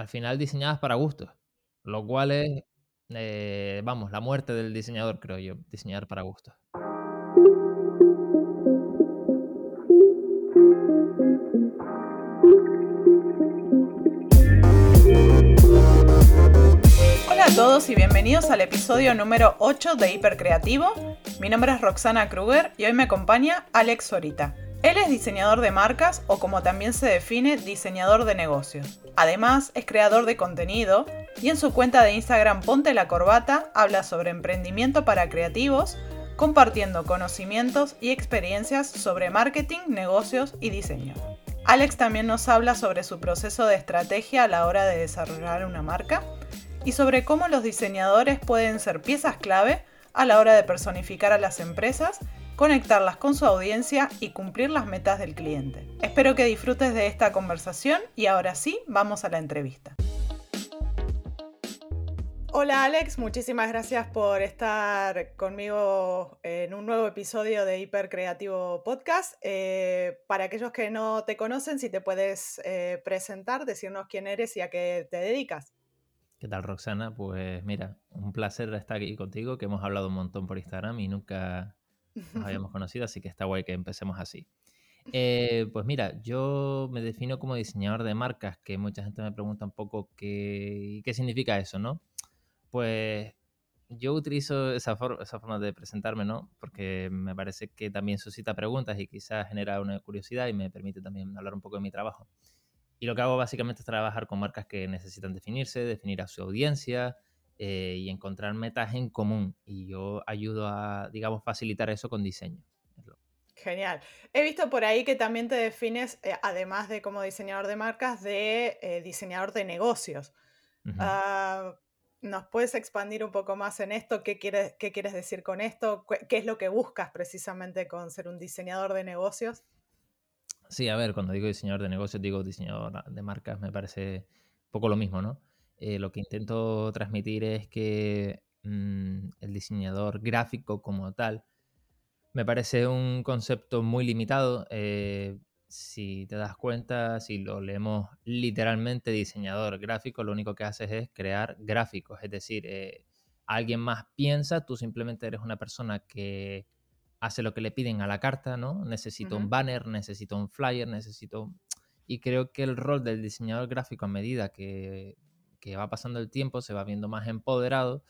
al final diseñadas para gustos, lo cual es, eh, vamos, la muerte del diseñador, creo yo, diseñar para gustos. Hola a todos y bienvenidos al episodio número 8 de Hipercreativo. Mi nombre es Roxana Kruger y hoy me acompaña Alex Sorita. Él es diseñador de marcas o como también se define, diseñador de negocios. Además, es creador de contenido y en su cuenta de Instagram Ponte la Corbata habla sobre emprendimiento para creativos, compartiendo conocimientos y experiencias sobre marketing, negocios y diseño. Alex también nos habla sobre su proceso de estrategia a la hora de desarrollar una marca y sobre cómo los diseñadores pueden ser piezas clave a la hora de personificar a las empresas conectarlas con su audiencia y cumplir las metas del cliente. Espero que disfrutes de esta conversación y ahora sí, vamos a la entrevista. Hola Alex, muchísimas gracias por estar conmigo en un nuevo episodio de Hipercreativo Podcast. Eh, para aquellos que no te conocen, si te puedes eh, presentar, decirnos quién eres y a qué te dedicas. ¿Qué tal, Roxana? Pues mira, un placer estar aquí contigo, que hemos hablado un montón por Instagram y nunca nos habíamos conocido, así que está guay que empecemos así. Eh, pues mira, yo me defino como diseñador de marcas, que mucha gente me pregunta un poco qué, qué significa eso, ¿no? Pues yo utilizo esa, esa forma de presentarme, ¿no? Porque me parece que también suscita preguntas y quizás genera una curiosidad y me permite también hablar un poco de mi trabajo. Y lo que hago básicamente es trabajar con marcas que necesitan definirse, definir a su audiencia, eh, y encontrar metas en común. Y yo ayudo a, digamos, facilitar eso con diseño. Genial. He visto por ahí que también te defines, eh, además de como diseñador de marcas, de eh, diseñador de negocios. Ah, ¿Nos puedes expandir un poco más en esto? ¿Qué quieres, ¿Qué quieres decir con esto? ¿Qué es lo que buscas precisamente con ser un diseñador de negocios? Sí, a ver, cuando digo diseñador de negocios, digo diseñador de marcas, me parece un poco lo mismo, ¿no? Eh, lo que intento transmitir es que mm, el diseñador gráfico como tal me parece un concepto muy limitado. Eh, si te das cuenta, si lo leemos literalmente, diseñador gráfico, lo único que haces es crear gráficos. Es decir, eh, alguien más piensa, tú simplemente eres una persona que hace lo que le piden a la carta, ¿no? Necesito un banner, necesito un flyer, necesito... Y creo que el rol del diseñador gráfico a medida que que va pasando el tiempo se va viendo más empoderado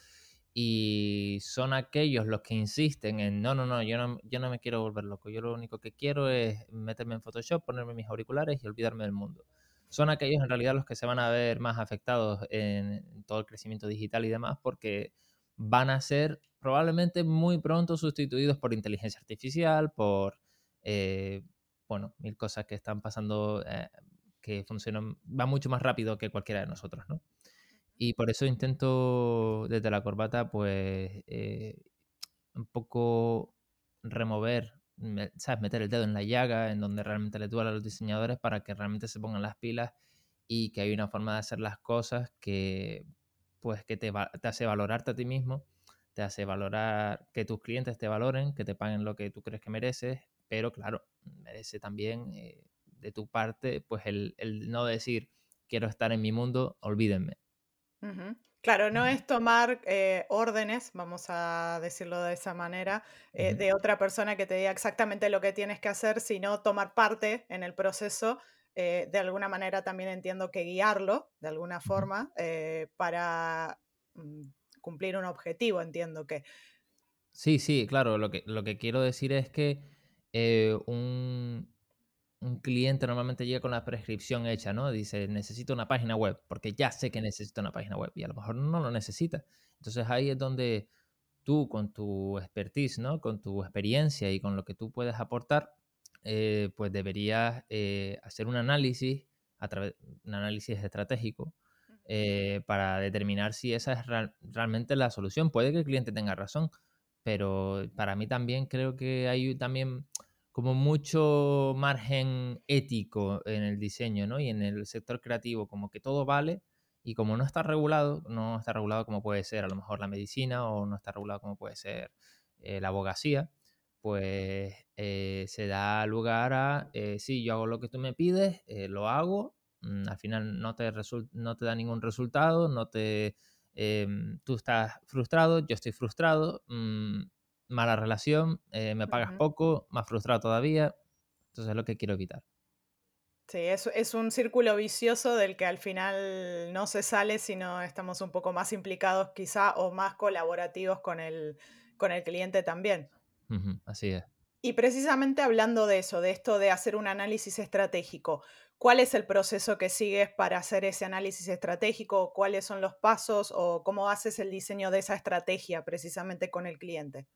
y son aquellos los que insisten en no, no, no, yo no, yo no me quiero volver loco, yo lo único que quiero es meterme en Photoshop, ponerme mis auriculares y olvidarme del mundo. Son aquellos en realidad los que se van a ver más afectados en, todo el crecimiento digital y demás porque van a ser probablemente muy pronto sustituidos por inteligencia artificial, por, eh, bueno, mil cosas que están pasando eh, que funcionan, va mucho más rápido que cualquiera de nosotros, ¿no? Y por eso intento desde la corbata, pues, eh, un poco remover, ¿sabes? Meter el dedo en la llaga, en donde realmente le duele a los diseñadores para que realmente se pongan las pilas y que hay una forma de hacer las cosas que, pues, que te, te hace valorarte a ti mismo, te hace valorar que tus clientes te valoren, que te paguen lo que tú crees que mereces, pero claro, merece también eh, de tu parte, pues, el, el no decir quiero estar en mi mundo, olvídenme Claro, no es tomar eh, órdenes, vamos a decirlo de esa manera, eh, de otra persona que te diga exactamente lo que tienes que hacer, sino tomar parte en el proceso. Eh, de alguna manera también entiendo que guiarlo, de alguna forma, para mm, cumplir un objetivo, entiendo que. Sí, sí, claro, lo que, lo que quiero decir es que un, un cliente normalmente llega con la prescripción hecha, ¿no? Dice, necesito una página web, porque ya sé que necesito una página web y a lo mejor no lo necesita. Entonces ahí es donde tú con tu expertise, ¿no? Con tu experiencia y con lo que tú puedes aportar, eh, pues deberías eh, hacer un análisis, a través, un análisis estratégico eh, para determinar si esa es realmente la solución. Puede que el cliente tenga razón, pero para mí también creo que hay también como mucho margen ético en el diseño, ¿no? Y en el sector creativo, como que todo vale y como no está regulado, no está regulado como puede ser a lo mejor la medicina o no está regulado como puede ser eh, la abogacía, pues eh, se da lugar a, eh, sí, yo hago lo que tú me pides, lo hago mm, al final no te, no te da ningún resultado, no te, em, tú estás frustrado, yo estoy frustrado, mm, mala relación, eh, me pagas poco, más frustrado todavía, entonces es lo que quiero evitar. Sí, es, es, un círculo vicioso del que al final no se sale si no estamos un poco más implicados quizá o más colaborativos con el, con el cliente también. así es. Y precisamente hablando de eso, de esto de hacer un análisis estratégico, ¿cuál es el proceso que sigues para hacer ese análisis estratégico? ¿Cuáles son los pasos o cómo haces el diseño de esa estrategia precisamente con el cliente?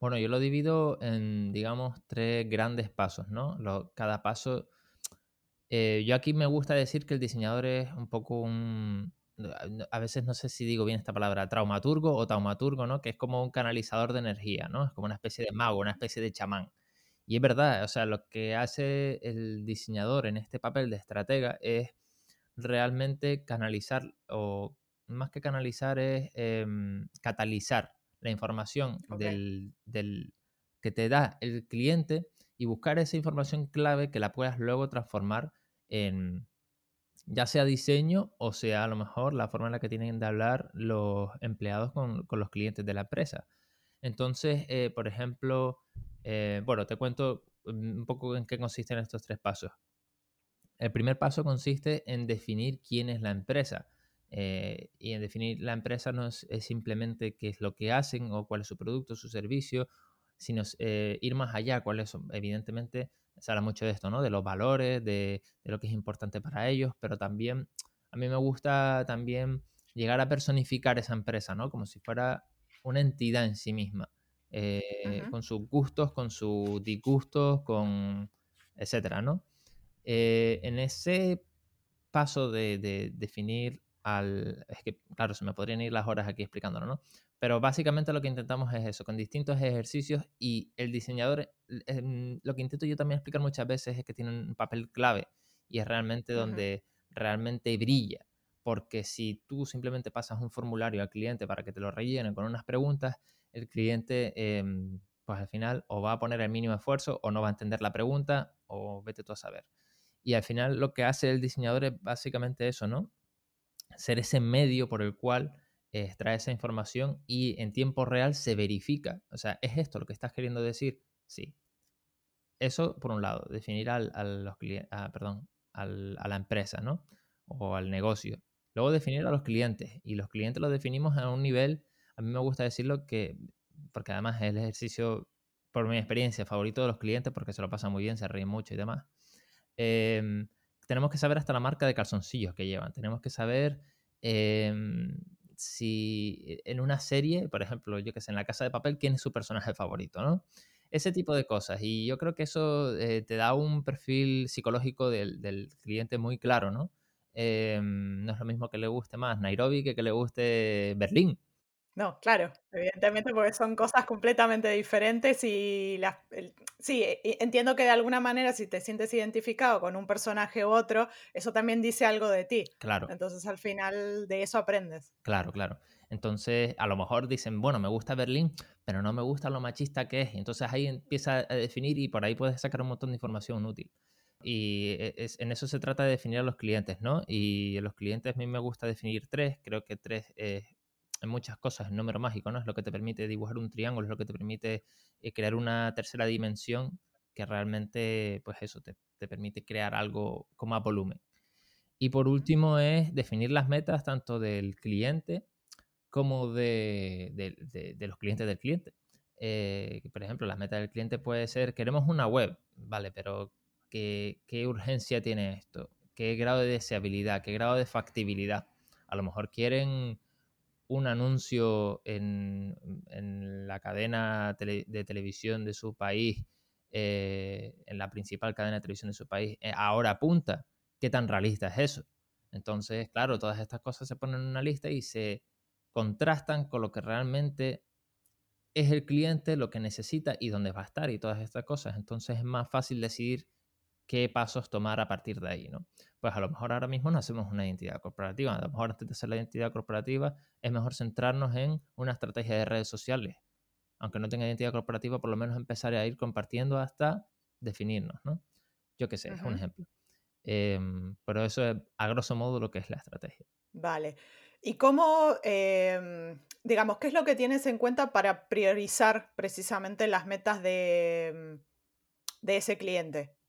Bueno, yo lo divido en, digamos, tres grandes pasos, ¿no? cada paso... Eh, yo aquí me gusta decir que el diseñador es un poco un... A veces no sé si digo bien esta palabra, traumaturgo o taumaturgo, ¿no? Que es como un canalizador de energía, ¿no? Es como una especie de mago, una especie de chamán. Y es verdad, o sea, lo que hace el diseñador en este papel de estratega es realmente canalizar, o más que canalizar, es em, catalizar la información del, que te da el cliente y buscar esa información clave que la puedas luego transformar en ya sea diseño o sea a lo mejor la forma en la que tienen de hablar los empleados con, los clientes de la empresa. Entonces, eh, por ejemplo, eh, bueno, te cuento un poco en qué consisten estos tres pasos. El primer paso consiste en definir quién es la empresa. Eh, y en definir la empresa no es, simplemente qué es lo que hacen o cuál es su producto, su servicio, sino eh, ir más allá, cuáles son, evidentemente, se habla mucho de esto, ¿no? De los valores, de, lo que es importante para ellos, pero también a mí me gusta también llegar a personificar esa empresa, ¿no? Como si fuera una entidad en sí misma, eh, con sus gustos, con sus disgustos, con etcétera, ¿no? en ese paso de definir al... Es que, claro, se me podrían ir las horas aquí explicándolo, ¿no? Pero básicamente lo que intentamos es eso, con distintos ejercicios y el diseñador, em, lo que intento yo también explicar muchas veces es que tiene un papel clave y es realmente donde realmente brilla. Porque si tú simplemente pasas un formulario al cliente para que te lo rellenen con unas preguntas, el cliente, em, pues al final o va a poner el mínimo esfuerzo o no va a entender la pregunta o vete tú a saber. Y al final lo que hace el diseñador es básicamente eso, ¿no? Ser ese medio por el cual extrae esa información y en tiempo real se verifica. O sea, ¿es esto lo que estás queriendo decir? Sí. Eso por un lado, definir al, a los perdón, a la empresa, ¿no? O al negocio. Luego definir a los clientes. Y los clientes los definimos a un nivel, a mí me gusta decirlo que, porque además es el ejercicio, por mi experiencia, favorito de los clientes, porque se lo pasan muy bien, se ríen mucho y demás. Eh, tenemos que saber hasta la marca de calzoncillos que llevan. Tenemos que saber em, si en una serie, por ejemplo, yo que sé, en la casa de papel, quién es su personaje favorito, ¿no? Ese tipo de cosas. Y yo creo que eso eh, te da un perfil psicológico del, cliente muy claro, ¿no? Em, no es lo mismo que le guste más Nairobi que que le guste Berlín. No, claro, evidentemente porque son cosas completamente diferentes y las, sí, e, e, entiendo que de alguna manera si te sientes identificado con un personaje u otro, eso también dice algo de ti. Claro. Entonces al final de eso aprendes. Claro, claro. Entonces a lo mejor dicen, bueno, me gusta Berlín, pero no me gusta lo machista que es. Entonces ahí empieza a definir y por ahí puedes sacar un montón de información útil. Y e, en eso se trata de definir a los clientes, ¿no? Y los clientes a mí me gusta definir tres, creo que tres es en muchas cosas el número mágico, ¿no? Es lo que te permite dibujar un triángulo, es lo que te permite eh, crear una tercera dimensión que realmente, pues eso, te, permite crear algo con más volumen. Y por último es definir las metas tanto del cliente como de, los clientes del cliente. Eh, por ejemplo, las metas del cliente puede ser, queremos una web, vale, pero ¿qué, ¿qué urgencia tiene esto? ¿Qué grado de deseabilidad? ¿Qué grado de factibilidad? A lo mejor quieren un anuncio en, la cadena de televisión de su país, eh, en la principal cadena de televisión de su país, eh, ahora apunta. ¿Qué tan realista es eso? Entonces, claro, todas estas cosas se ponen en una lista y se contrastan con lo que realmente es el cliente, lo que necesita y dónde va a estar y todas estas cosas. Entonces es más fácil decidir qué pasos tomar a partir de ahí, ¿no? Pues a lo mejor ahora mismo no hacemos una identidad corporativa, a lo mejor antes de hacer la identidad corporativa es mejor centrarnos en una estrategia de redes sociales. Aunque no tenga identidad corporativa, por lo menos empezar a ir compartiendo hasta definirnos, ¿no? Yo qué sé, es un ejemplo. Em, pero eso es a grosso modo lo que es la estrategia. Vale. ¿Y cómo, em, digamos, qué es lo que tienes en cuenta para priorizar precisamente las metas de, mm, de ese cliente?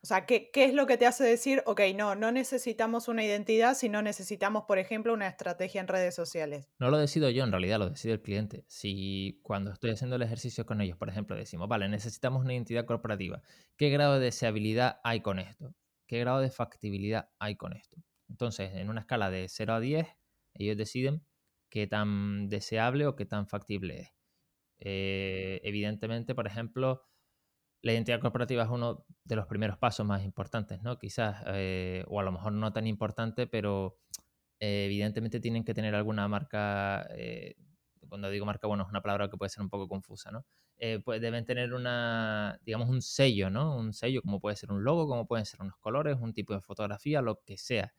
O sea, ¿qué, ¿qué, es lo que te hace decir, ok, no, no necesitamos una identidad, sino necesitamos, por ejemplo, una estrategia en redes sociales? No lo decido yo, en realidad lo decide el cliente. Si cuando estoy haciendo el ejercicio con ellos, por ejemplo, decimos, vale, necesitamos una identidad corporativa, ¿qué grado de deseabilidad hay con esto? ¿Qué grado de factibilidad hay con esto? Entonces, en una escala de 0 a 10, ellos deciden qué tan deseable o qué tan factible es. Eh, evidentemente, por ejemplo, la identidad corporativa es uno de los primeros pasos más importantes, ¿no? Quizás, eh, o a lo mejor no tan importante, pero eh, evidentemente tienen que tener alguna marca, eh, cuando digo marca, bueno, es una palabra que puede ser un poco confusa, ¿no? pues deben tener una, digamos, un sello, ¿no? Un sello como puede ser un logo, como pueden ser unos colores, un tipo de fotografía, lo que sea.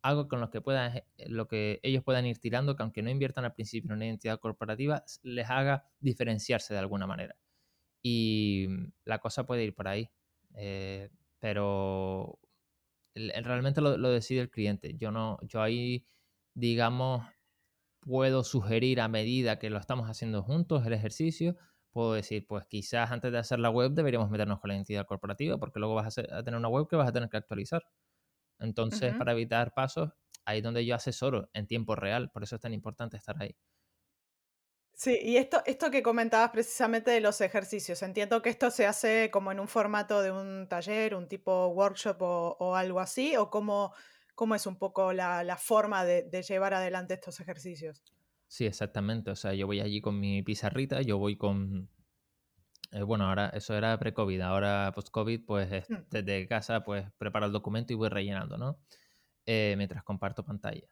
Algo con lo que, puedan, lo que ellos puedan ir tirando, que aunque no inviertan al principio en una identidad corporativa, les haga diferenciarse de alguna manera. Y la cosa puede ir por ahí. Eh, pero realmente lo, decide el cliente. Yo no, yo ahí, digamos, puedo sugerir a medida que lo estamos haciendo juntos el ejercicio, puedo decir, pues quizás antes de hacer la web deberíamos meternos con la entidad corporativa, porque luego vas a, tener una web que vas a tener que actualizar. Entonces, para evitar pasos, ahí es donde yo asesoro en tiempo real, por eso es tan importante estar ahí. Sí, y esto, esto que comentabas precisamente de los ejercicios, entiendo que esto se hace como en un formato de un taller, un tipo workshop o, algo así, o cómo, cómo es un poco la, forma de, llevar adelante estos ejercicios. Sí, exactamente. O sea, yo voy allí con mi pizarrita, yo voy con... Eh, bueno, ahora eso era pre-COVID, ahora post-COVID, pues mm. desde casa pues preparo el documento y voy rellenando, ¿no? Eh, mientras comparto pantalla.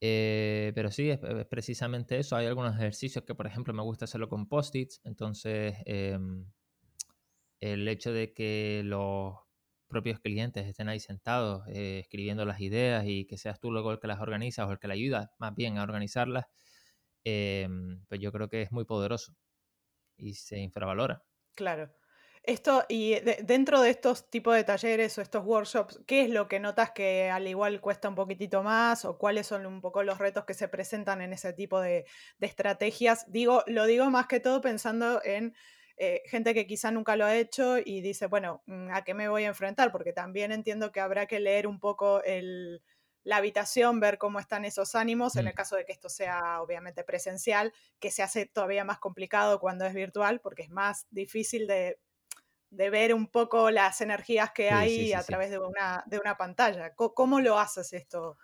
Eh, pero sí, es, precisamente eso. Hay algunos ejercicios que, por ejemplo, me gusta hacerlo con post-its. Entonces, em, el hecho de que los propios clientes estén ahí sentados eh, escribiendo las ideas y que seas tú luego el que las organizas o el que le ayuda más bien a organizarlas, em, pues yo creo que es muy poderoso y se infravalora. Claro. Esto, y dentro de estos tipos de talleres o estos workshops, ¿qué es lo que notas que al igual cuesta un poquitito más o cuáles son un poco los retos que se presentan en ese tipo de, estrategias? Digo, lo digo más que todo pensando en eh, gente que quizá nunca lo ha hecho y dice, bueno, mm, ¿a qué me voy a enfrentar? Porque también entiendo que habrá que leer un poco la habitación, ver cómo están esos ánimos, en el mm. caso de que esto sea obviamente presencial, que se hace todavía más complicado cuando es virtual, porque es más difícil de de ver un poco las energías que hay a través de una, de una pantalla. ¿Cómo, lo haces esto?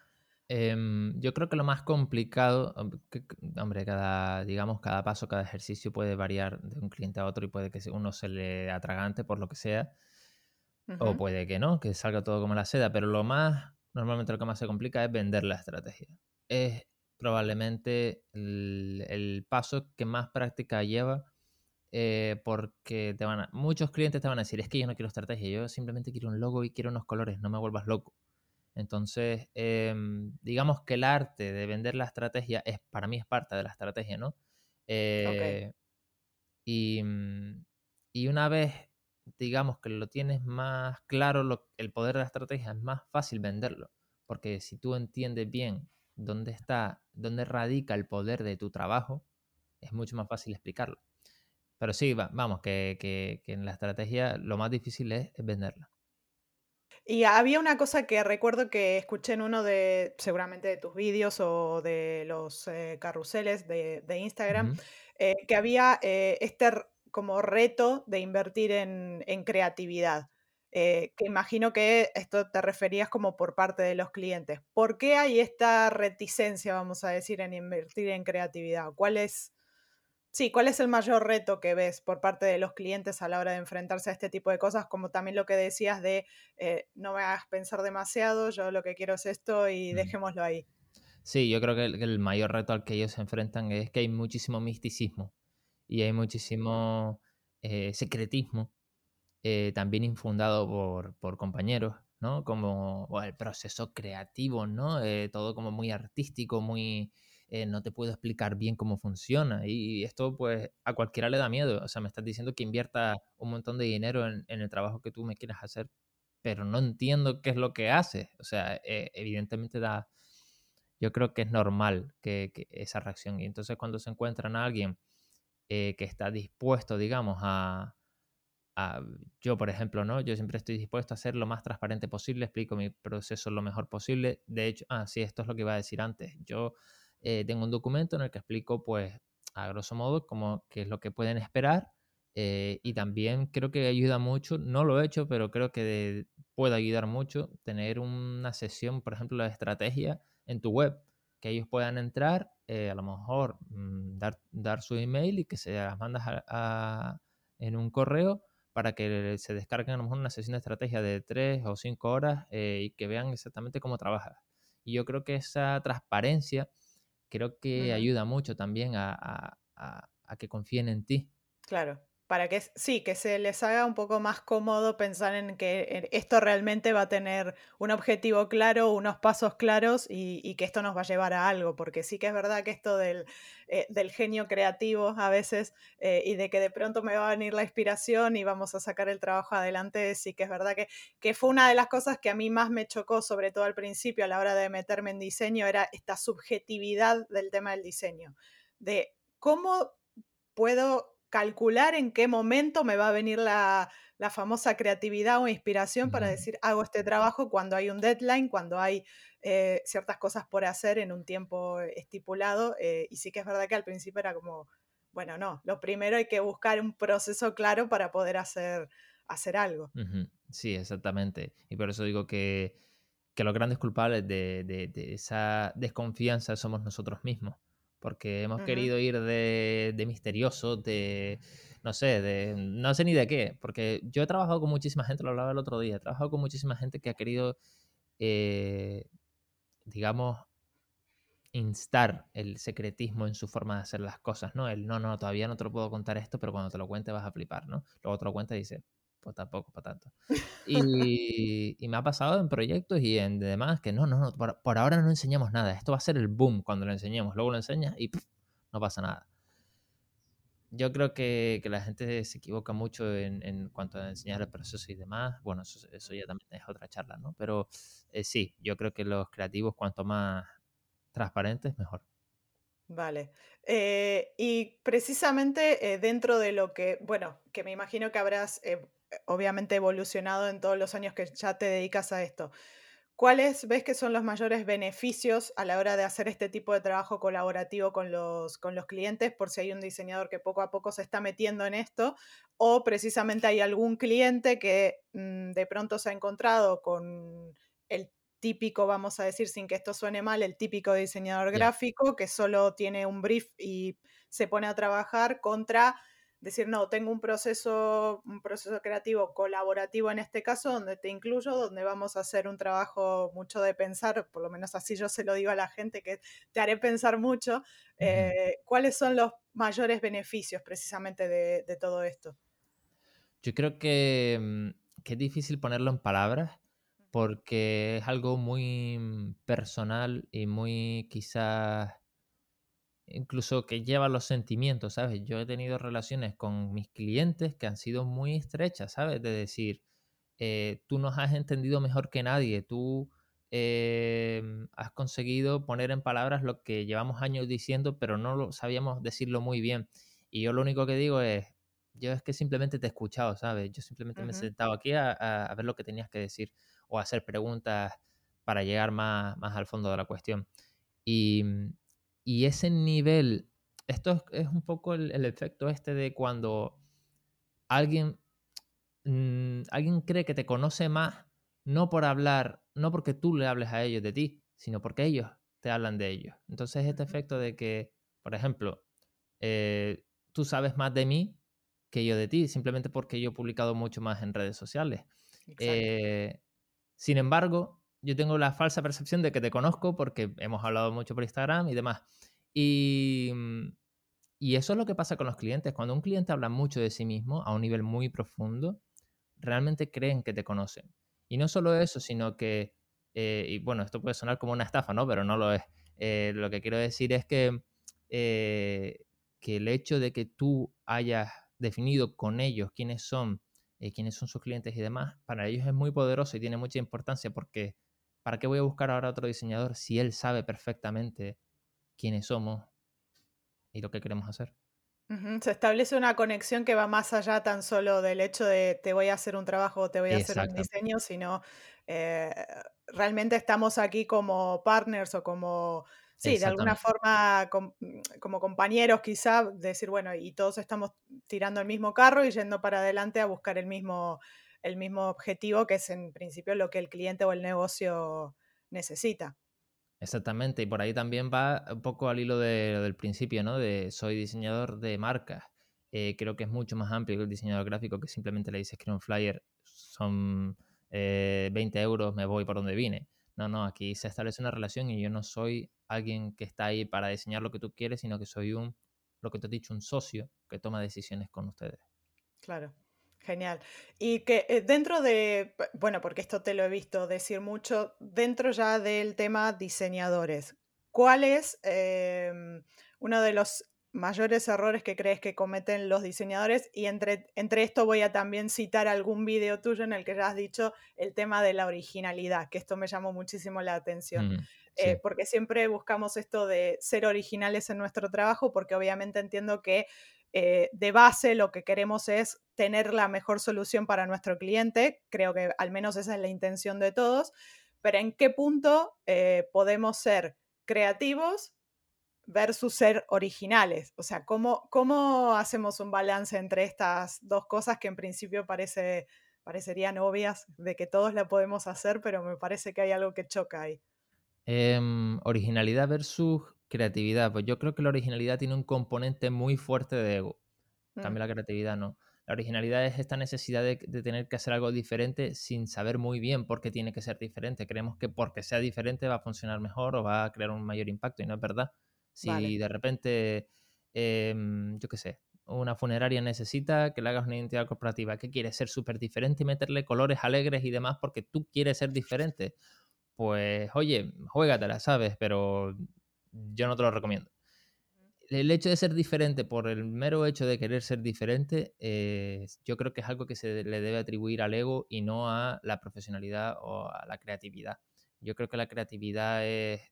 Em, yo creo que lo más complicado, hombre, cada, digamos, cada paso, cada ejercicio puede variar de un cliente a otro y puede que uno se le atragante por lo que sea, o puede que no, que salga todo como la seda, pero lo más, normalmente lo que más se complica es vender la estrategia. Es probablemente el paso que más práctica lleva eh, porque te van a, muchos clientes te van a decir, es que yo no quiero estrategia, yo simplemente quiero un logo y quiero unos colores, no me vuelvas loco. Entonces, em, digamos que el arte de vender la estrategia es para mí es parte de la estrategia, ¿no? Eh, y, mm, y, una vez, digamos que lo tienes más claro, el poder de la estrategia es más fácil venderlo, porque si tú entiendes bien dónde está, dónde radica el poder de tu trabajo, es mucho más fácil explicarlo. Pero sí, vamos, que, en la estrategia lo más difícil es, venderla. Y había una cosa que recuerdo que escuché en uno de, seguramente de tus vídeos o de los eh, carruseles de, Instagram, eh, que había eh, este como reto de invertir en, creatividad. que imagino que esto te referías como por parte de los clientes. ¿Por qué hay esta reticencia, vamos a decir, en invertir en creatividad? ¿Cuál es Sí, ¿cuál es el mayor reto que ves por parte de los clientes a la hora de enfrentarse a este tipo de cosas? Como también lo que decías de eh, no me hagas pensar demasiado, yo lo que quiero es esto y mm. dejémoslo ahí. Sí, yo creo que el, mayor reto al que ellos se enfrentan es que hay muchísimo misticismo y hay muchísimo eh, secretismo, eh, también infundado por, por, compañeros, ¿no? Como el proceso creativo, ¿no? todo como muy artístico, muy eh, no te puedo explicar bien cómo funciona. Y esto, pues, a cualquiera le da miedo. O sea, me estás diciendo que invierta un montón de dinero en, el trabajo que tú me quieras hacer pero no entiendo qué es lo que hace. O sea, eh, evidentemente da, yo creo que es normal que, esa reacción. Y entonces cuando se encuentran a alguien eh, que está dispuesto, digamos, a, yo, por ejemplo, ¿no? Yo siempre estoy dispuesto a ser lo más transparente posible, explico mi proceso lo mejor posible. De hecho, ah, sí, esto es lo que iba a decir antes. Yo eh, tengo un documento en el que explico, pues, a grosso modo, como qué es lo que pueden esperar. Eh, y también creo que ayuda mucho, no lo he hecho, pero creo que puede ayudar mucho tener una sesión, por ejemplo, de estrategia en tu web, que ellos puedan entrar, eh, a lo mejor mm, dar, dar, su email y que se las mandas en un correo para que se descarguen a lo mejor una sesión de estrategia de tres o cinco horas eh, y que vean exactamente cómo trabajas. Y yo creo que esa transparencia creo que ayuda mucho también a, a que confíen en ti. Claro para que sí, que se les haga un poco más cómodo pensar en que esto realmente va a tener un objetivo claro, unos pasos claros y, que esto nos va a llevar a algo, porque sí que es verdad que esto del, eh, genio creativo a veces eh, y de que de pronto me va a venir la inspiración y vamos a sacar el trabajo adelante, sí que es verdad que, que fue una de las cosas que a mí más me chocó, sobre todo al principio a la hora de meterme en diseño, era esta subjetividad del tema del diseño, de cómo puedo calcular en qué momento me va a venir la, famosa creatividad o inspiración para decir, hago este trabajo cuando hay un deadline, cuando hay eh, ciertas cosas por hacer en un tiempo estipulado. Eh, y sí que es verdad que al principio era como, bueno, no, lo primero hay que buscar un proceso claro para poder hacer, hacer algo. Sí, exactamente. Y por eso digo que, los grandes culpables de esa desconfianza somos nosotros mismos porque hemos querido ir de, de, misterioso, de, no sé, de, no sé ni de qué, porque yo he trabajado con muchísima gente, lo hablaba el otro día, he trabajado con muchísima gente que ha querido, eh, digamos, instar el secretismo en su forma de hacer las cosas, ¿no? El no, no, todavía no te lo puedo contar esto, pero cuando te lo cuente vas a flipar, ¿no? Luego te lo cuenta y dice, pues tampoco para tanto. Y, y, me ha pasado en proyectos y en demás que no, no, no, por, ahora no enseñamos nada. Esto va a ser el boom cuando lo enseñemos. Luego lo enseñas y no pasa nada. Yo creo que, que, la gente se equivoca mucho en, en, cuanto a enseñar el proceso y demás. Bueno, eso, eso ya también es otra charla, ¿no? Pero eh, sí, yo creo que los creativos, cuanto más transparentes, mejor. Vale. Eh, y precisamente eh, dentro de lo que, bueno, que me imagino que habrás obviamente evolucionado en todos los años que ya te dedicas a esto. ¿Cuáles ves que son los mayores beneficios a la hora de hacer este tipo de trabajo colaborativo con los, con los clientes? Por si hay un diseñador que poco a poco se está metiendo en esto, o precisamente hay algún cliente que mm, de pronto se ha encontrado con el típico, vamos a decir, sin que esto suene mal, el típico diseñador gráfico que solo tiene un brief y se pone a trabajar contra decir, no, tengo un proceso, un proceso creativo colaborativo en este caso, donde te incluyo, donde vamos a hacer un trabajo mucho de pensar, por lo menos así yo se lo digo a la gente, que te haré pensar mucho, eh, ¿cuáles son los mayores beneficios precisamente de, todo esto? Yo creo que, mm, que, es difícil ponerlo en palabras porque es algo muy mm, personal y muy quizás incluso que lleva los sentimientos, ¿sabes? Yo he tenido relaciones con mis clientes que han sido muy estrechas, ¿sabes? De decir, eh, tú nos has entendido mejor que nadie, tú em, has conseguido poner en palabras lo que llevamos años diciendo, pero no lo sabíamos decirlo muy bien. Y yo lo único que digo es, yo es que simplemente te he escuchado, ¿sabes? Yo simplemente me he sentado aquí a, a, ver lo que tenías que decir o a hacer preguntas para llegar más, más al fondo de la cuestión. Y, y ese nivel, esto es, un poco el, efecto este de cuando alguien, mm, alguien cree que te conoce más, no por hablar, no porque tú le hables a ellos de ti, sino porque ellos te hablan de ellos. Entonces este efecto de que, por ejemplo, eh, tú sabes más de mí que yo de ti, simplemente porque yo he publicado mucho más en redes sociales. Eh, sin embargo, yo tengo la falsa percepción de que te conozco porque hemos hablado mucho por Instagram y demás. Y, mm, y eso es lo que pasa con los clientes. Cuando un cliente habla mucho de sí mismo a un nivel muy profundo, realmente creen que te conocen. Y no solo eso, sino que, eh, y bueno, esto puede sonar como una estafa, ¿no? Pero no lo es. Eh, lo que quiero decir es que, eh, que el hecho de que tú hayas definido con ellos quiénes son eh, quiénes son sus clientes y demás, para ellos es muy poderoso y tiene mucha importancia porque ¿para qué voy a buscar ahora otro diseñador si él sabe perfectamente quiénes somos y lo que queremos hacer? Se establece una conexión que va más allá tan solo del hecho de te voy a hacer un trabajo o te voy a hacer un diseño, sino eh, realmente estamos aquí como partners o como, sí, de alguna forma como compañeros quizá, decir, bueno, y todos estamos tirando el mismo carro y yendo para adelante a buscar el mismo, el mismo objetivo, que es en principio lo que el cliente o el negocio necesita. Exactamente, y por ahí también va un poco al hilo del principio, ¿no? De soy diseñador de marcas. Eh, creo que es mucho más amplio que el diseñador gráfico que simplemente le dices que un flyer son 20 eh, euros, me voy por donde vine. No, no, aquí se establece una relación y yo no soy alguien que está ahí para diseñar lo que tú quieres, sino que soy un, lo que te he dicho, un socio que toma decisiones con ustedes. Claro. Genial. Y que eh, dentro de, bueno, porque esto te lo he visto decir mucho, dentro ya del tema diseñadores, ¿cuál es em, uno de los mayores errores que crees que cometen los diseñadores? Y entre, entre esto voy a también citar algún video tuyo en el que ya has dicho el tema de la originalidad, que esto me llamó muchísimo la atención. Eh, porque siempre buscamos esto de ser originales en nuestro trabajo, porque obviamente entiendo que eh, de base lo que queremos es tener la mejor solución para nuestro cliente. Creo que al menos esa es la intención de todos. Pero en qué punto eh, podemos ser creativos versus ser originales. O sea, ¿cómo, ¿cómo, hacemos un balance entre estas dos cosas que en principio parece, parecerían obvias de que todos la podemos hacer, pero me parece que hay algo que choca ahí? Em, originalidad versus Creatividad, pues yo creo que la originalidad tiene un componente muy fuerte de ego. En cambio, mm. la creatividad no. La originalidad es esta necesidad de, tener que hacer algo diferente sin saber muy bien por qué tiene que ser diferente. Creemos que porque sea diferente va a funcionar mejor o va a crear un mayor impacto y no es verdad. Si de repente, em, yo qué sé, una funeraria necesita que le hagas una identidad corporativa, que quiere ser súper diferente y meterle colores alegres y demás porque tú quieres ser diferente, pues oye, juégatela, ¿sabes? Pero yo no te lo recomiendo. El hecho de ser diferente por el mero hecho de querer ser diferente, eh, yo creo que es algo que se le debe atribuir al ego y no a la profesionalidad o a la creatividad. Yo creo que la creatividad es,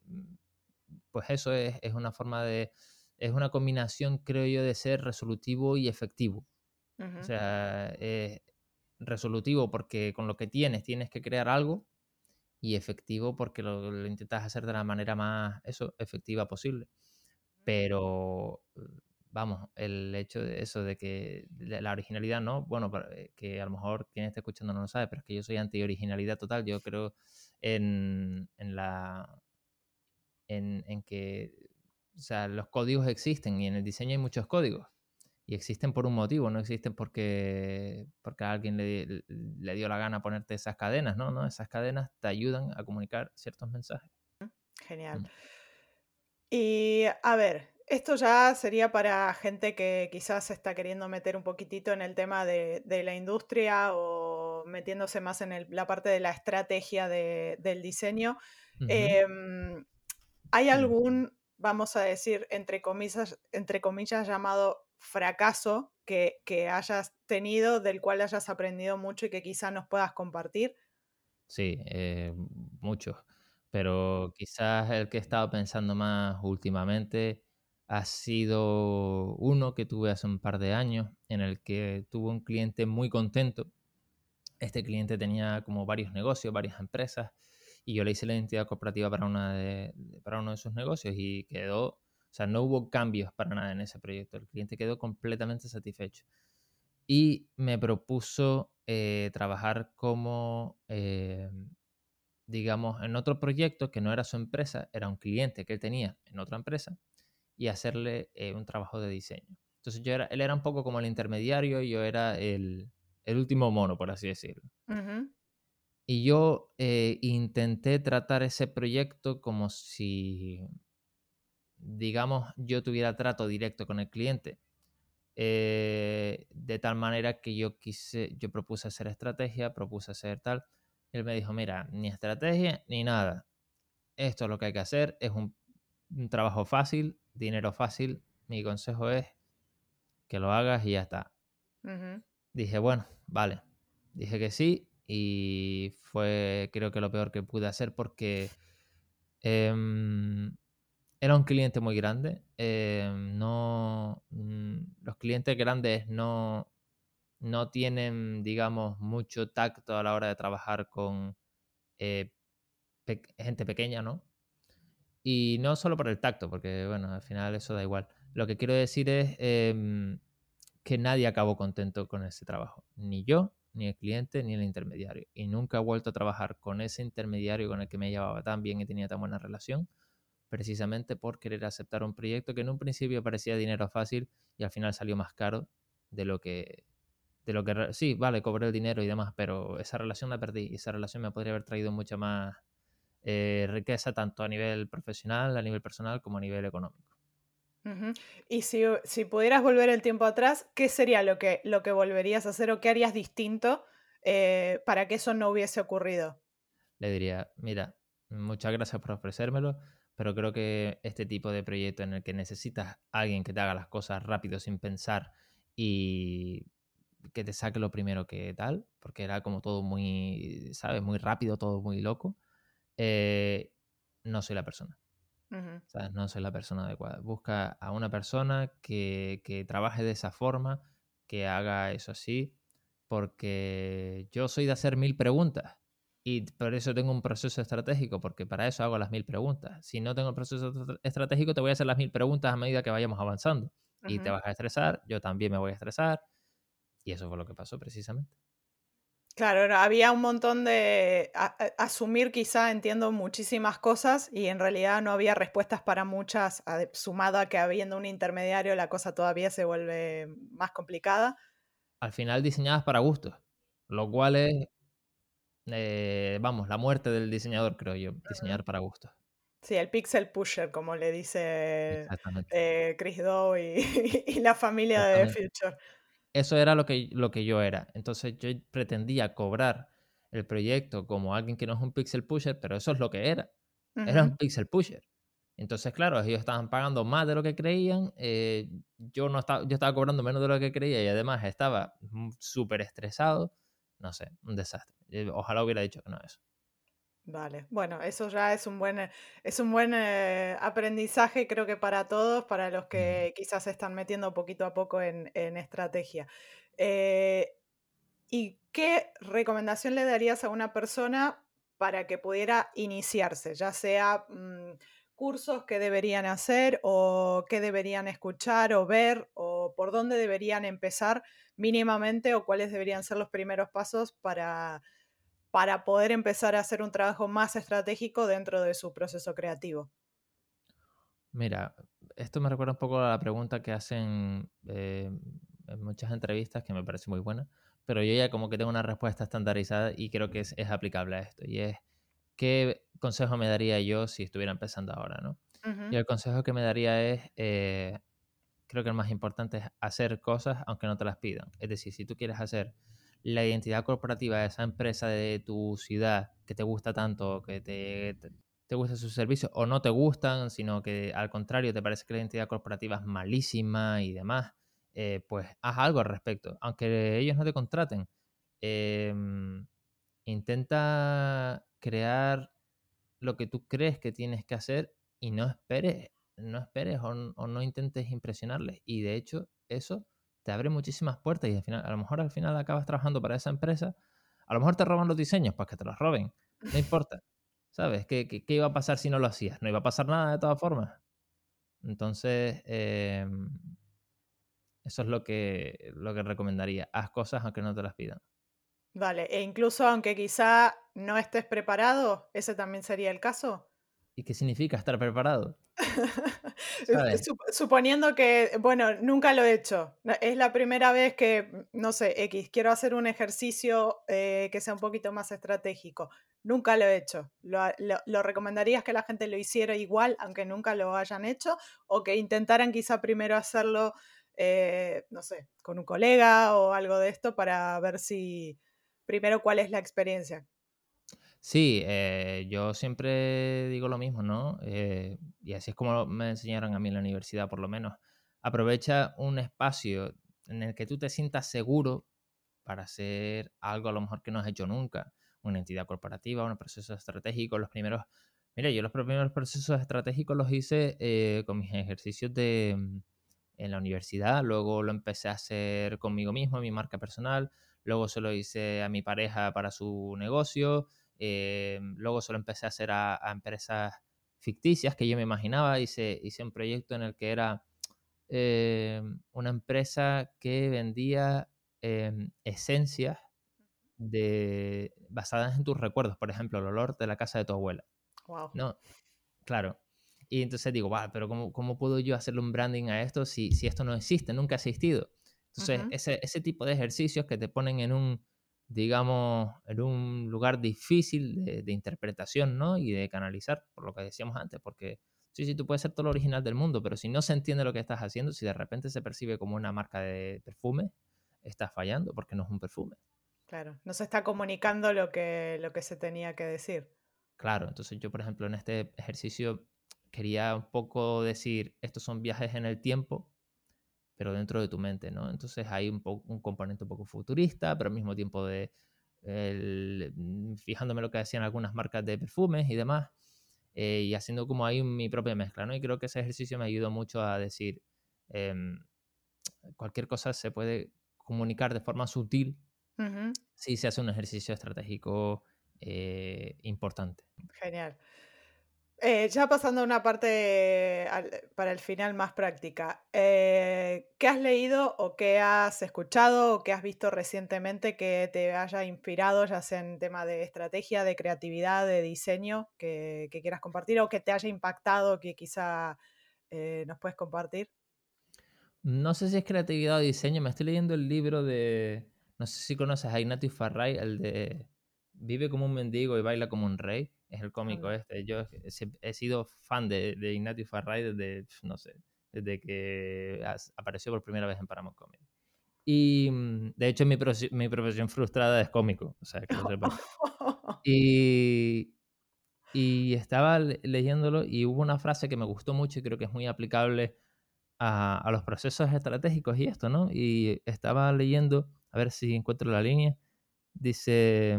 pues eso es, una forma de, es una combinación, creo yo, de ser resolutivo y efectivo. O sea, es resolutivo porque con lo que tienes tienes que crear algo y efectivo porque lo, intentas hacer de la manera más eso, efectiva posible. Pero, vamos, el hecho de eso, de que la originalidad no, bueno, eh, que a lo mejor quien está escuchando no lo sabe, pero es que yo soy anti-originalidad total. Yo creo en, en la. En, en que. O sea, los códigos existen y en el diseño hay muchos códigos y existen por un motivo, no existen porque, porque a alguien le, dio la gana ponerte esas cadenas, ¿no? ¿no? Esas cadenas te ayudan a comunicar ciertos mensajes. Genial. Mm. Y a ver, esto ya sería para gente que quizás está queriendo meter un poquitito en el tema de, la industria o metiéndose más en la parte de la estrategia del diseño. Em, ¿Hay algún, vamos a decir, entre comillas, entre comillas llamado fracaso que, hayas tenido, del cual hayas aprendido mucho y que quizás nos puedas compartir? Sí, eh, muchos, pero quizás el que he estado pensando más últimamente ha sido uno que tuve hace un par de años, en el que tuve un cliente muy contento. Este cliente tenía como varios negocios, varias empresas, y yo le hice la identidad corporativa para, una de, para uno de sus negocios y quedó o sea, no hubo cambios para nada en ese proyecto. El cliente quedó completamente satisfecho. Y me propuso eh, trabajar como, eh, digamos, en otro proyecto que no era su empresa, era un cliente que él tenía en otra empresa y hacerle eh, un trabajo de diseño. Entonces yo era, él era un poco como el intermediario y yo era el, último mono, por así decirlo. Y yo intenté tratar ese proyecto como si digamos, yo tuviera trato directo con el cliente. Eh, de tal manera que yo quise, yo propuse hacer estrategia, propuse hacer tal. Y él me dijo, mira, ni estrategia ni nada. Esto es lo que hay que hacer, es un, trabajo fácil, dinero fácil. Mi consejo es que lo hagas y ya está. Dije, bueno, vale. Dije que sí y fue creo que lo peor que pude hacer porque em, era un cliente muy grande. em, no, mm, los clientes grandes no, no tienen, digamos, mucho tacto a la hora de trabajar con eh, gente pequeña, ¿no? Y no solo por el tacto, porque bueno, al final eso da igual. Lo que quiero decir es em, que nadie acabó contento con ese trabajo. Ni yo, ni el cliente, ni el intermediario. Y nunca he vuelto a trabajar con ese intermediario con el que me llevaba tan bien y tenía tan buena relación, precisamente por querer aceptar un proyecto que en un principio parecía dinero fácil y al final salió más caro de lo que... De lo que sí, vale, cobré el dinero y demás, pero esa relación la perdí y esa relación me podría haber traído mucha más eh, riqueza tanto a nivel profesional, a nivel personal como a nivel económico. Y si, si pudieras volver el tiempo atrás, ¿qué sería lo que, lo que volverías a hacer o qué harías distinto eh, para que eso no hubiese ocurrido? Le diría, mira, muchas gracias por ofrecérmelo, pero creo que este tipo de proyecto en el que necesitas a alguien que te haga las cosas rápido sin pensar y que te saque lo primero que tal, porque era como todo muy, ¿sabes? Muy rápido, todo muy loco, eh, no soy la persona. ¿sabes? No soy la persona adecuada. Busca a una persona que, que trabaje de esa forma, que haga eso así, porque yo soy de hacer mil preguntas y por eso tengo un proceso estratégico, porque para eso hago las mil preguntas. Si no tengo el proceso estra- estratégico, te voy a hacer las mil preguntas a medida que vayamos avanzando. Y te vas a estresar, yo también me voy a estresar. Y eso fue lo que pasó precisamente. Claro, había un montón de a- a- asumir, quizá entiendo muchísimas cosas y en realidad no había respuestas para muchas, ade- sumado a que habiendo un intermediario la cosa todavía se vuelve más complicada. Al final diseñadas para gustos, lo cual es, eh, vamos, la muerte del diseñador, creo yo, diseñar para gustos. Sí, el pixel pusher, como le dice eh, Chris Doe y, y la familia de. Future. Eso era lo que, lo que yo era. Entonces yo pretendía cobrar el proyecto como alguien que no es un pixel pusher, pero eso es lo que era. Era un pixel pusher. Entonces, claro, ellos estaban pagando más de lo que creían. eh, yo, no estaba, yo estaba cobrando menos de lo que creía y además estaba mm, súper estresado. No sé, un desastre. Eh, Ojalá hubiera dicho que no eso. Vale, bueno, eso ya es un buen, eh, es un buen eh, aprendizaje, creo que para todos, para los que quizás se están metiendo poquito a poco en, en estrategia. Eh, ¿y qué recomendación le darías a una persona para que pudiera iniciarse? Ya sea mm, cursos que deberían hacer o qué deberían escuchar o ver o por dónde deberían empezar mínimamente o cuáles deberían ser los primeros pasos para para poder empezar a hacer un trabajo más estratégico dentro de su proceso creativo. Mira, esto me recuerda un poco a la pregunta que hacen eh, en muchas entrevistas, que me parece muy buena, pero yo ya como que tengo una respuesta estandarizada y creo que es, es aplicable a esto. Y es, ¿qué consejo me daría yo si estuviera empezando ahora? ¿no? Y el consejo que me daría es, eh, creo que el más importante es hacer cosas aunque no te las pidan. Es decir, si tú quieres hacer la identidad corporativa de esa empresa de tu ciudad que te gusta tanto, que te, te, te gustan sus servicios o no te gustan, sino que al contrario te parece que la identidad corporativa es malísima y demás, eh, pues haz algo al respecto. Aunque ellos no te contraten, eh, intenta crear lo que tú crees que tienes que hacer y no esperes, no esperes o, o no intentes impresionarles. Y de hecho, eso te abre muchísimas puertas y al final, a lo mejor al final acabas trabajando para esa empresa. A lo mejor te roban los diseños, pues que te los roben. No importa. ¿Sabes? ¿Qué, qué, qué iba a pasar si no lo hacías? No iba a pasar nada de todas formas. Entonces, eh, eso es lo que, lo que recomendaría. Haz cosas aunque no te las pidan. Vale, e incluso aunque quizá no estés preparado, ese también sería el caso. ¿Y qué significa estar preparado? Suponiendo que, bueno, nunca lo he hecho. Es la primera vez que, no sé, X, quiero hacer un ejercicio eh, que sea un poquito más estratégico. Nunca lo he hecho. ¿Lo, ha- lo- lo recomendarías que la gente lo hiciera igual, aunque nunca lo hayan hecho? ¿O que intentaran quizá primero hacerlo, eh, no sé, con un colega o algo de esto para ver si, primero, cuál es la experiencia? Sí, eh, yo siempre digo lo mismo, ¿no? Eh, y así es como me enseñaron a mí en la universidad, por lo menos. Aprovecha un espacio en el que tú te sientas seguro para hacer algo a lo mejor que no has hecho nunca. Una entidad corporativa, un proceso estratégico. Los primeros, mira, yo los primeros procesos estratégicos los hice eh, con mis ejercicios de, mm, en la universidad, luego lo empecé a hacer conmigo mismo, mi marca personal, luego se lo hice a mi pareja para su negocio, eh, luego se lo empecé a hacer a, empresas ficticias que yo me imaginaba, hice, hice un proyecto en el que era eh, una empresa que vendía em, esencias de, basadas en tus recuerdos, por ejemplo, el olor de la casa de tu abuela. Wow. No, claro. Y entonces digo, va, pero ¿cómo, ¿cómo, puedo yo hacerle un branding a esto si, si esto no existe, nunca ha existido? Entonces, ese, ese tipo de ejercicios que te ponen en un, digamos, en un lugar difícil de, de, interpretación, ¿no? Y de canalizar, por lo que decíamos antes, porque sí, sí, tú puedes ser todo lo original del mundo, pero si no se entiende lo que estás haciendo, si de repente se percibe como una marca de perfume, estás fallando porque no es un perfume. Claro, no se está comunicando lo que, lo que se tenía que decir. Claro, entonces yo, por ejemplo, en este ejercicio quería un poco decir, estos son viajes en el tiempo, pero dentro de tu mente, ¿no? Entonces hay un, un componente un poco futurista, pero al mismo tiempo de el, mm, fijándome lo que hacían algunas marcas de perfumes y demás, eh, y haciendo como ahí mi propia mezcla, ¿no? Y creo que ese ejercicio me ayudó mucho a decir, em, cualquier cosa se puede comunicar de forma sutil si se hace un ejercicio estratégico eh, importante. Genial. Eh, ya pasando a una parte para el final más práctica, eh, ¿qué has leído o qué has escuchado o qué has visto recientemente que te haya inspirado, ya sea en tema de estrategia, de creatividad, de diseño, que, quieras compartir o que te haya impactado, que quizá eh, nos puedes compartir? No sé si es creatividad o diseño, me estoy leyendo el libro de, no sé si conoces a Ignatius Farray, el de Vive como un mendigo y baila como un rey es el cómico este. Yo he, sido fan de, de Ignatius Farray desde, no sé, desde que apareció por primera vez en Paramount Comedy. Y mm, de hecho mi, mi profesión frustrada es cómico, o sea, que lo sepa. Y, y estaba leyéndolo y hubo una frase que me gustó mucho y creo que es muy aplicable a, a los procesos estratégicos y esto, ¿no? Y estaba leyendo, a ver si encuentro la línea, dice...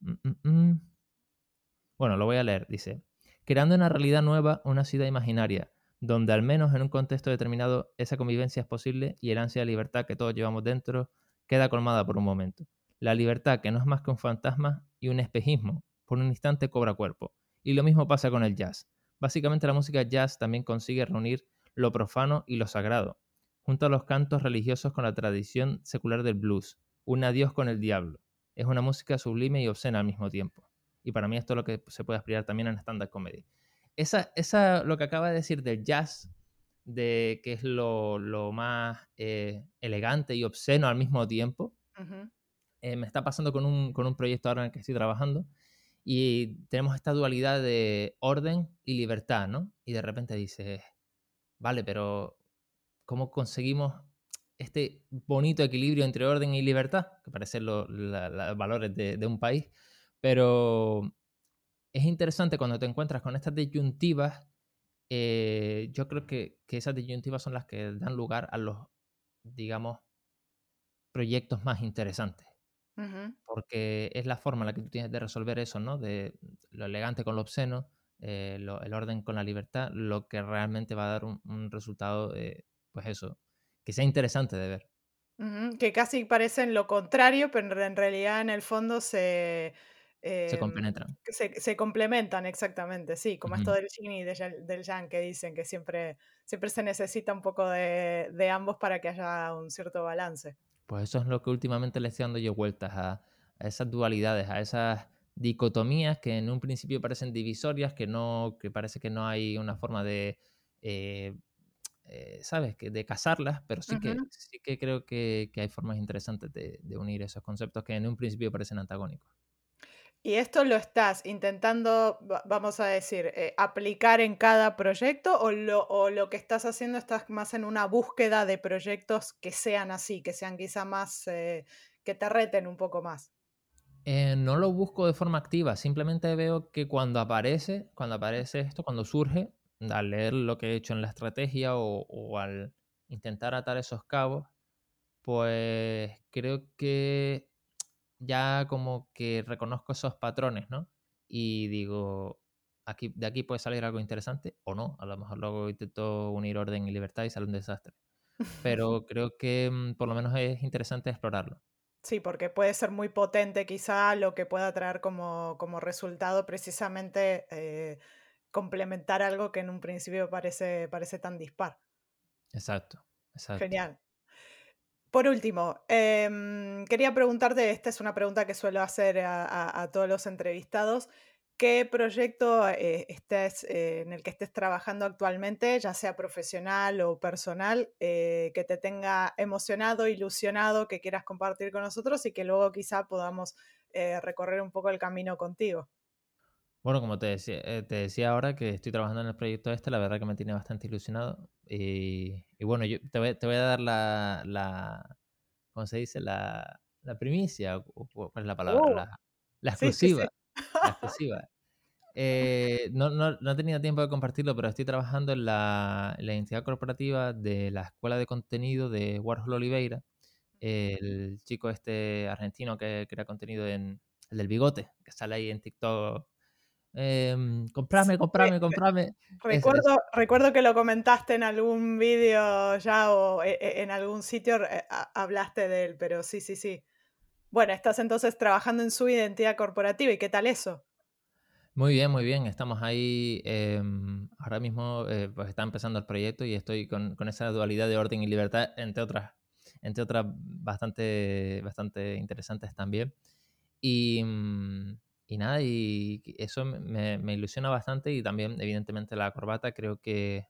Mm, mm, bueno, lo voy a leer. Dice, creando una realidad nueva, una ciudad imaginaria, donde al menos en un contexto determinado esa convivencia es posible y el ansia de libertad que todos llevamos dentro queda colmada por un momento. La libertad, que no es más que un fantasma y un espejismo, por un instante cobra cuerpo. Y lo mismo pasa con el jazz. Básicamente la música jazz también consigue reunir lo profano y lo sagrado, junto a los cantos religiosos con la tradición secular del blues, un adiós con el diablo. Es una música sublime y obscena al mismo tiempo. Y para mí esto es lo que se puede aspirar también en stand-up comedy. Esa, esa, lo que acaba de decir del jazz, de que es lo, lo más eh, elegante y obsceno al mismo tiempo, eh, me está pasando con un, con un proyecto ahora en el que estoy trabajando. Y tenemos esta dualidad de orden y libertad, ¿no? Y de repente dices, vale, pero ¿cómo conseguimos este bonito equilibrio entre orden y libertad? Que parecen los valores de, de un país. Pero es interesante cuando te encuentras con estas disyuntivas. Eh, yo creo que, esas disyuntivas son las que dan lugar a los, digamos, proyectos más interesantes. Porque es la forma en la que tú tienes de resolver eso, ¿no? De lo elegante con lo obsceno, eh, el orden con la libertad, lo que realmente va a dar un, resultado, pues eso, que sea interesante de ver. Que casi parecen lo contrario, pero en realidad en el fondo se, se em, compenetran. Se, se, complementan, exactamente, sí, como esto del yin y del yang que dicen que siempre, siempre se necesita un poco de, de, ambos para que haya un cierto balance. Pues eso es lo que últimamente le estoy dando yo vueltas a, a esas dualidades, a esas dicotomías que en un principio parecen divisorias, que no, que parece que no hay una forma de eh, eh, ¿sabes? Que de casarlas, pero sí, que, sí que creo que, que hay formas interesantes de, de, unir esos conceptos que en un principio parecen antagónicos. Y esto lo estás intentando, vamos a decir, eh, aplicar en cada proyecto o lo, o lo, que estás haciendo estás más en una búsqueda de proyectos que sean así, que sean quizá más, eh, que te reten un poco más. Eh, no lo busco de forma activa, simplemente veo que cuando aparece, cuando aparece esto, cuando surge, al leer lo que he hecho en la estrategia o, o al intentar atar esos cabos, pues creo que ya como que reconozco esos patrones, ¿no? Y digo, aquí, de aquí puede salir algo interesante o no. A lo mejor luego intento unir orden y libertad y sale un desastre. Pero creo que mm, por lo menos es interesante explorarlo. Sí, porque puede ser muy potente quizá lo que pueda traer como, como resultado precisamente eh, complementar algo que en un principio parece, parece tan dispar. Exacto, exacto. Genial. Por último, em, quería preguntarte, esta es una pregunta que suelo hacer a, todos los entrevistados, ¿qué proyecto eh, estés, eh, en el que estés trabajando actualmente, ya sea profesional o personal, eh, que te tenga emocionado, ilusionado, que quieras compartir con nosotros y que luego quizá podamos recorrer un poco el camino contigo? Bueno, como te decía, te decía ahora que estoy trabajando en el proyecto este, la verdad que me tiene bastante ilusionado. Y, bueno, yo te voy, te voy a dar la, la, ¿cómo se dice? La, la primicia, ¿cuál es la palabra? Uh, la, la, exclusiva. La exclusiva. Eh, no, no, no, he tenido tiempo de compartirlo, pero estoy trabajando en la, en la identidad corporativa de la escuela de contenido de Warhol Oliveira, el chico este argentino que crea contenido en el del bigote, que sale ahí en TikTok eh, comprame, comprame, comprame. Recuerdo, recuerdo que lo comentaste en algún vídeo ya o e, e, en algún sitio eh, hablaste de él, pero sí, sí, sí. Bueno, estás entonces trabajando en su identidad corporativa y qué tal eso? Muy bien, muy bien. Estamos ahí. Em, ahora mismo eh, pues está empezando el proyecto y estoy con, con, esa dualidad de orden y libertad, entre otras, entre otras bastante, bastante interesantes también. Y, mm, y nada, y eso me, ilusiona bastante y también evidentemente la corbata creo que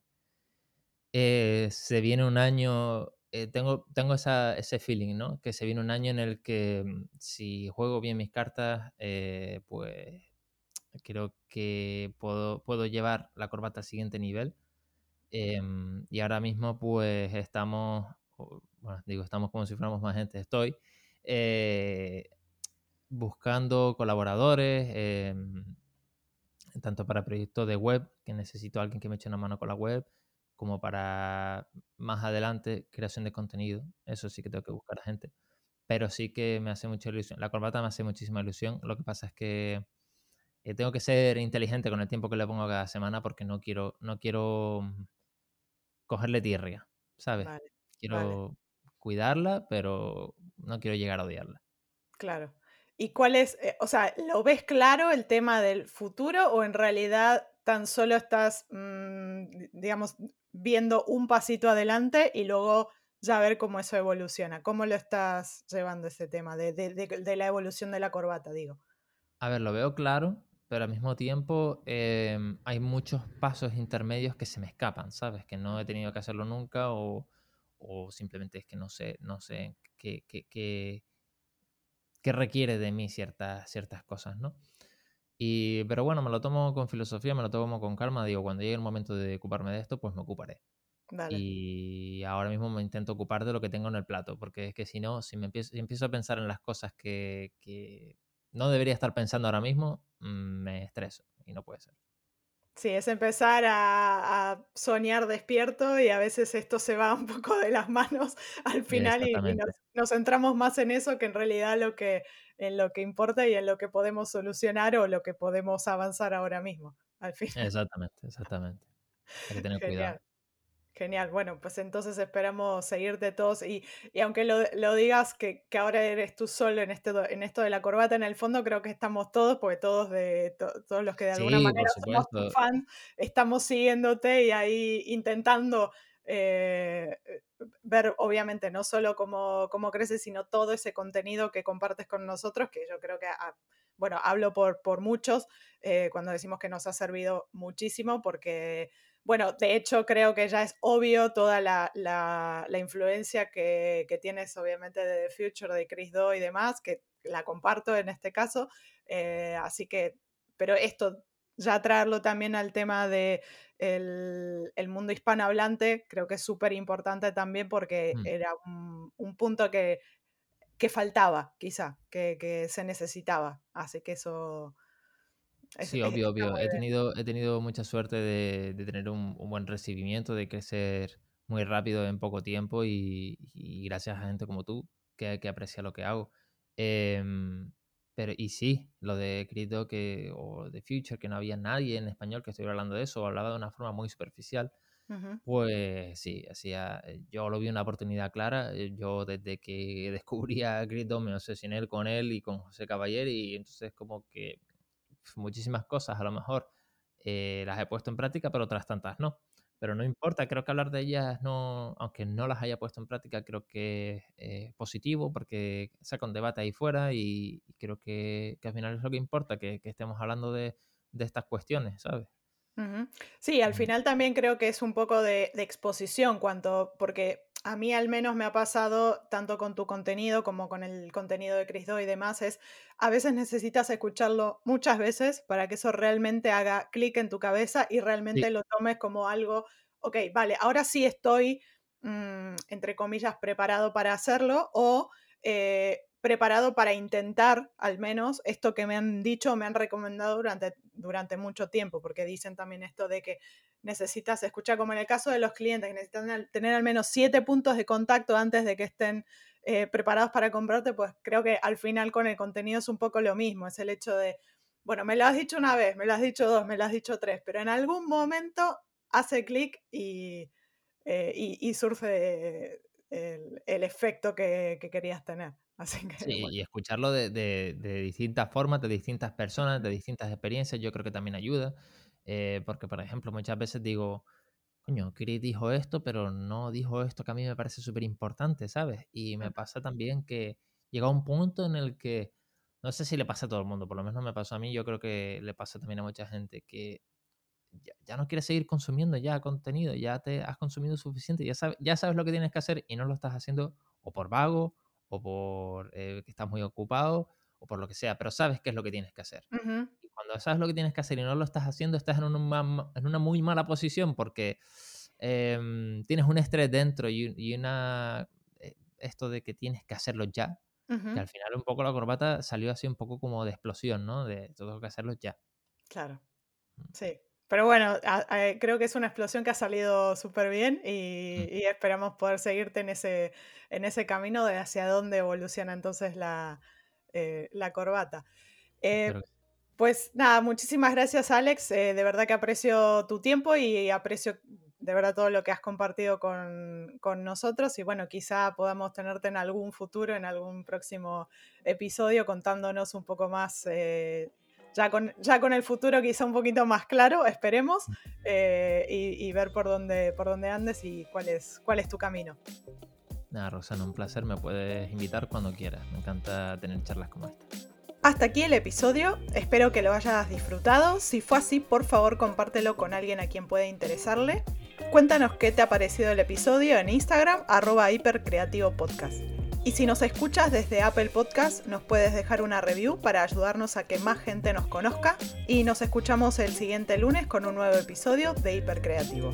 eh, se viene un año, eh, tengo, tengo esa, ese feeling, ¿no? Que se viene un año en el que mm, si juego bien mis cartas, eh, pues creo que puedo, puedo llevar la corbata al siguiente nivel. Y ahora mismo pues estamos, bueno, digo, estamos como si fuéramos más gente, estoy buscando colaboradores, em, tanto para proyectos de web, que necesito a alguien que me eche una mano con la web, como para más adelante creación de contenido. Eso sí que tengo que buscar gente. Pero sí que me hace mucha ilusión. La corbata me hace muchísima ilusión. Lo que pasa es que eh, tengo que ser inteligente con el tiempo que le pongo cada semana porque no quiero, no quiero mm, cogerle tierra, ¿sabes? quiero cuidarla, pero no quiero llegar a odiarla. Claro. ¿Y cuál es, eh, o sea, lo ves claro el tema del futuro o en realidad tan solo estás, mm, digamos, viendo un pasito adelante y luego ya ver cómo eso evoluciona? ¿Cómo lo estás llevando ese tema de, de, la evolución de la corbata, digo? A ver, lo veo claro, pero al mismo tiempo em, hay muchos pasos intermedios que se me escapan, ¿sabes? Que no he tenido que hacerlo nunca o, o simplemente es que no sé, no sé qué que requiere de mí ciertas, ciertas cosas, ¿no? Y, pero bueno, me lo tomo con filosofía, me lo tomo con calma. Digo, cuando llegue el momento de ocuparme de esto, pues me ocuparé. Y ahora mismo me intento ocupar de lo que tengo en el plato, porque es que si no, si me empiezo, empiezo a pensar en las cosas que, que, no debería estar pensando ahora mismo, mm, me estreso y no puede ser. Sí, es empezar a, soñar despierto y a veces esto se va un poco de las manos al final y, nos, centramos más en eso que en realidad lo que, en lo que importa y en lo que podemos solucionar o lo que podemos avanzar ahora mismo. Al final. Exactamente, exactamente. Hay que tener cuidado. Genial, bueno, pues entonces esperamos seguirte todos y, aunque lo, digas que, ahora eres tú solo en, este, en esto de la corbata, en el fondo creo que estamos todos, porque todos, de, todos los que de alguna manera somos fans, estamos siguiéndote y ahí intentando eh, ver, obviamente, no solo cómo, cómo creces, sino todo ese contenido que compartes con nosotros, que yo creo que, ah, bueno, hablo por, por muchos eh, cuando decimos que nos ha servido muchísimo porque bueno, de hecho creo que ya es obvio toda la, influencia que, tienes obviamente de The Future, de Chris Do y demás, que la comparto en este caso. Eh, así que, pero esto, ya traerlo también al tema de el, mundo hispanohablante, creo que es súper importante también porque mm. era un, punto que, faltaba, quizá, que se necesitaba. Así que eso sí, obvio, obvio. He tenido, he tenido mucha suerte de, tener un, buen recibimiento, de crecer muy rápido en poco tiempo y, gracias a gente como tú que, que aprecia lo que hago. Em, pero, y sí, lo de Crypto que, o de Future, que no había nadie en español que estuviera hablando de eso, o hablaba de una forma muy superficial. Pues sí, hacía, eh, yo lo vi una oportunidad clara. Eh, yo desde que descubrí a Crypto me obsesioné con él y con José Caballero y entonces como que muchísimas cosas a lo mejor eh, las he puesto en práctica, pero otras tantas no. Pero no importa, creo que hablar de ellas, no, aunque no las haya puesto en práctica, creo que es positivo porque saca un debate ahí fuera y, creo que, al final es lo que importa, que, estemos hablando de, estas cuestiones, ¿sabes? Sí, al final también creo que es un poco de, exposición, cuanto, porque a mí al menos me ha pasado, tanto con tu contenido como con el contenido de Chris Do y demás, es a veces necesitas escucharlo muchas veces para que eso realmente haga clic en tu cabeza y realmente lo tomes como algo, ok, vale, ahora sí estoy, mm, entre comillas, preparado para hacerlo o... Eh, preparado para intentar, al menos, esto que me han dicho, me han recomendado durante, durante mucho tiempo, porque dicen también esto de que necesitas escuchar, como en el caso de los clientes, que necesitan tener al menos siete puntos de contacto antes de que estén eh, preparados para comprarte, pues creo que al final con el contenido es un poco lo mismo, es el hecho de, bueno, me lo has dicho una vez, me lo has dicho dos, me lo has dicho tres, pero en algún momento hace clic y, eh, y, surge el, efecto que querías tener. Sí, y escucharlo de, distintas formas, de distintas personas, de distintas experiencias, yo creo que también ayuda. Eh, porque, por ejemplo, muchas veces digo, coño, Chris dijo esto, pero no dijo esto que a mí me parece súper importante, ¿sabes? Y me pasa también que llega un punto en el que, no sé si le pasa a todo el mundo, por lo menos me pasó a mí, yo creo que le pasa también a mucha gente, que ya, no quieres seguir consumiendo ya contenido, ya te has consumido suficiente, ya sabes, ya sabes lo que tienes que hacer y no lo estás haciendo o por vago o por eh, que estás muy ocupado o por lo que sea, pero sabes qué es lo que tienes que hacer. Y cuando sabes lo que tienes que hacer y no lo estás haciendo, estás en una, en una muy mala posición porque em, tienes un estrés dentro y, una eh, esto de que tienes que hacerlo ya. Que al final un poco la corbata salió así un poco como de explosión, ¿no? De todo que hacerlo ya. Claro. Mm. Sí. Pero bueno, creo que es una explosión que ha salido súper bien mm. y, esperamos poder seguirte en ese, en ese camino de hacia dónde evoluciona entonces la, eh, corbata. Eh, pues nada, muchísimas gracias Alex, eh, de verdad que aprecio tu tiempo y aprecio de verdad todo lo que has compartido con, con, nosotros y bueno, quizá podamos tenerte en algún futuro, en algún próximo episodio contándonos un poco más ya con, ya con el futuro quizá un poquito más claro, esperemos, eh, y, ver por dónde, por dónde andes y cuál es, cuál es tu camino. Nada, Rosana, un placer, me puedes invitar cuando quieras, me encanta tener charlas como esta. Hasta aquí el episodio, espero que lo hayas disfrutado, si fue así, por favor compártelo con alguien a quien pueda interesarle. Cuéntanos qué te ha parecido el episodio en Instagram, arroba hipercreativo podcast. Y si nos escuchas desde Apple Podcast, nos puedes dejar una review para ayudarnos a que más gente nos conozca. Y nos escuchamos el siguiente lunes con un nuevo episodio de Hipercreativo.